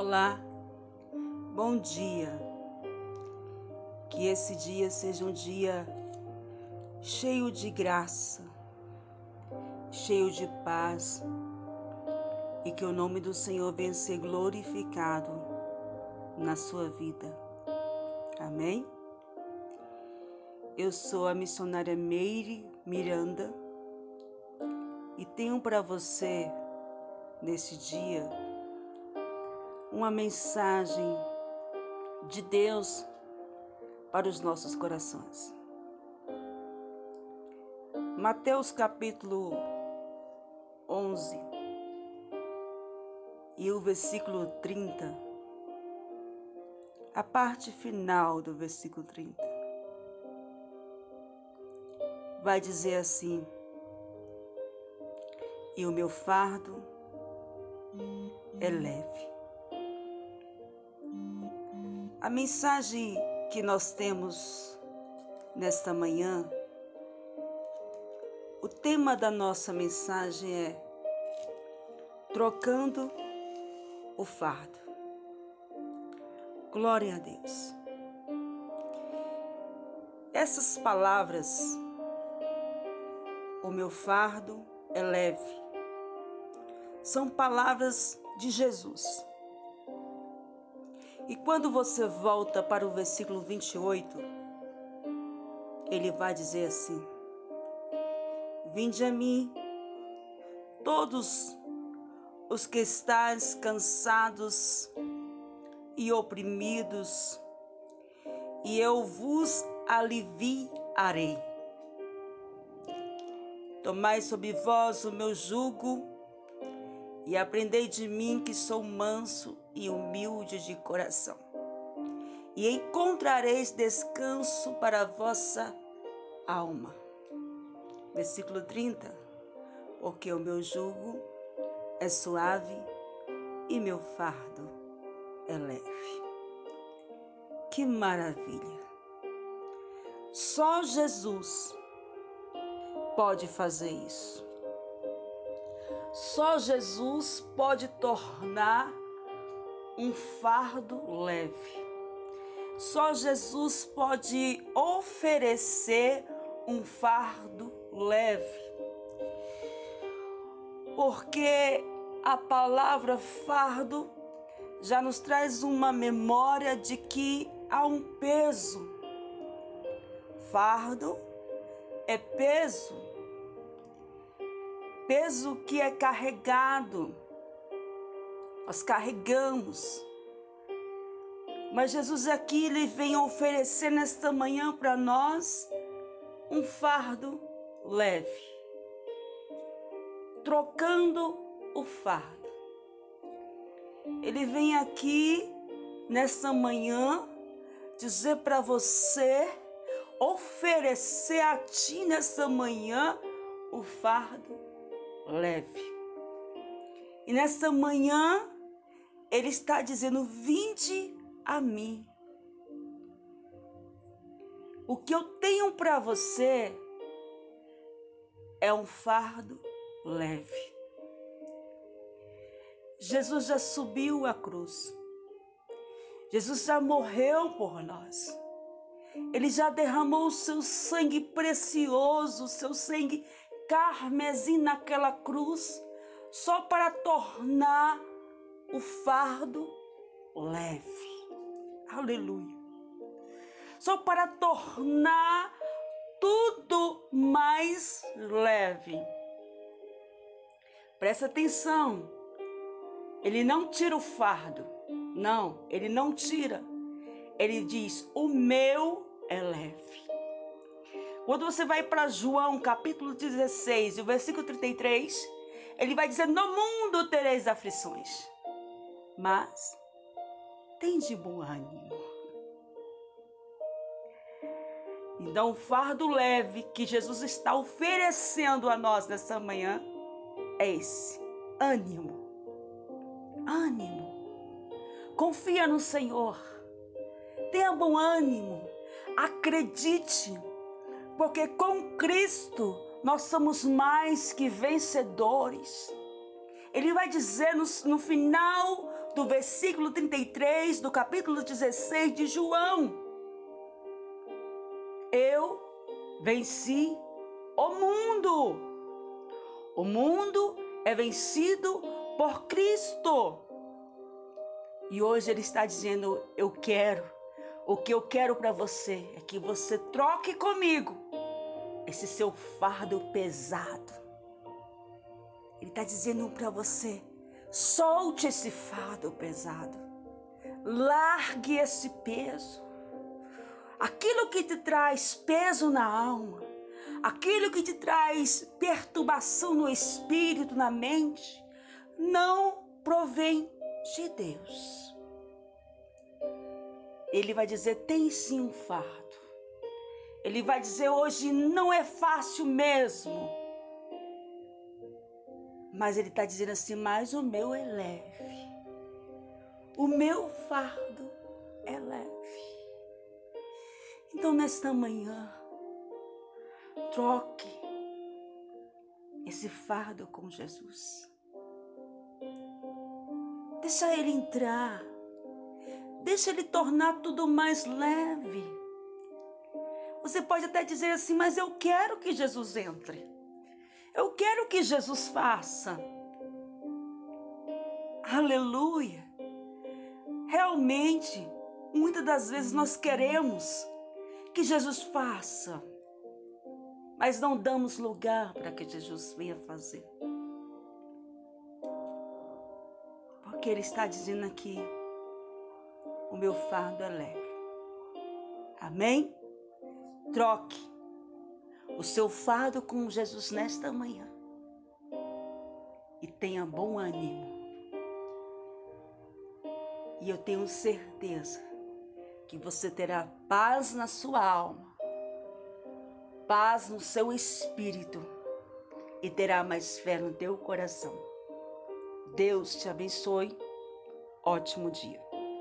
Olá, bom dia. Que esse dia seja um dia cheio de graça, cheio de paz e que o nome do Senhor venha ser glorificado na sua vida. Amém? Eu sou a missionária Meire Miranda e tenho para você nesse dia uma mensagem de Deus para os nossos corações. Mateus capítulo 11 e o versículo 30, a parte final do versículo 30, vai dizer assim: E o meu fardo é leve. A mensagem que nós temos nesta manhã, o tema da nossa mensagem é Trocando o Fardo. Glória a Deus. Essas palavras, o meu fardo é leve, são palavras de Jesus e quando você volta para o versículo 28, ele vai dizer assim: Vinde a mim, todos os que estáis cansados e oprimidos, e eu vos aliviarei. Tomai sobre vós o meu jugo e aprendei de mim que sou manso e humilde de coração. E encontrareis descanso para a vossa alma. Versículo 30. Porque o meu jugo é suave e meu fardo é leve. Que maravilha! Só Jesus pode fazer isso. Só Jesus pode tornar um fardo leve. Só Jesus pode oferecer um fardo leve. Porque a palavra fardo já nos traz uma memória de que há um peso. Fardo é peso peso que é carregado. Nós carregamos. Mas Jesus aqui ele vem oferecer nesta manhã para nós um fardo leve. Trocando o fardo. Ele vem aqui nesta manhã dizer para você, oferecer a ti nesta manhã o fardo leve. E nesta manhã, Ele está dizendo: Vinde a mim. O que eu tenho para você é um fardo leve. Jesus já subiu a cruz. Jesus já morreu por nós. Ele já derramou o seu sangue precioso, o seu sangue carmesim naquela cruz, só para tornar o fardo leve. Aleluia. Só para tornar tudo mais leve. Presta atenção. Ele não tira o fardo. Não, ele não tira. Ele diz: "O meu é leve". Quando você vai para João capítulo 16, o versículo 33, ele vai dizer: No mundo tereis aflições, mas tem de bom ânimo. Então, o fardo leve que Jesus está oferecendo a nós nessa manhã é esse: ânimo. Ânimo. Confia no Senhor. Tenha bom ânimo. Acredite porque com Cristo nós somos mais que vencedores. Ele vai dizer no, no final do versículo 33 do capítulo 16 de João. Eu venci o mundo. O mundo é vencido por Cristo. E hoje ele está dizendo: Eu quero, o que eu quero para você é que você troque comigo esse seu fardo pesado. Ele está dizendo para você: solte esse fardo pesado, largue esse peso. Aquilo que te traz peso na alma, aquilo que te traz perturbação no espírito, na mente, não provém de Deus. Ele vai dizer: tem sim um fardo. Ele vai dizer: hoje não é fácil mesmo. Mas ele está dizendo assim: mas o meu é leve. O meu fardo é leve. Então, nesta manhã, troque esse fardo com Jesus. Deixa ele entrar. Deixa ele tornar tudo mais leve. Você pode até dizer assim, mas eu quero que Jesus entre. Eu quero que Jesus faça. Aleluia. Realmente, muitas das vezes nós queremos que Jesus faça, mas não damos lugar para que Jesus venha fazer. Porque Ele está dizendo aqui: o meu fardo é leve. Amém? Troque o seu fardo com Jesus nesta manhã e tenha bom ânimo. E eu tenho certeza que você terá paz na sua alma, paz no seu espírito e terá mais fé no teu coração. Deus te abençoe. Ótimo dia.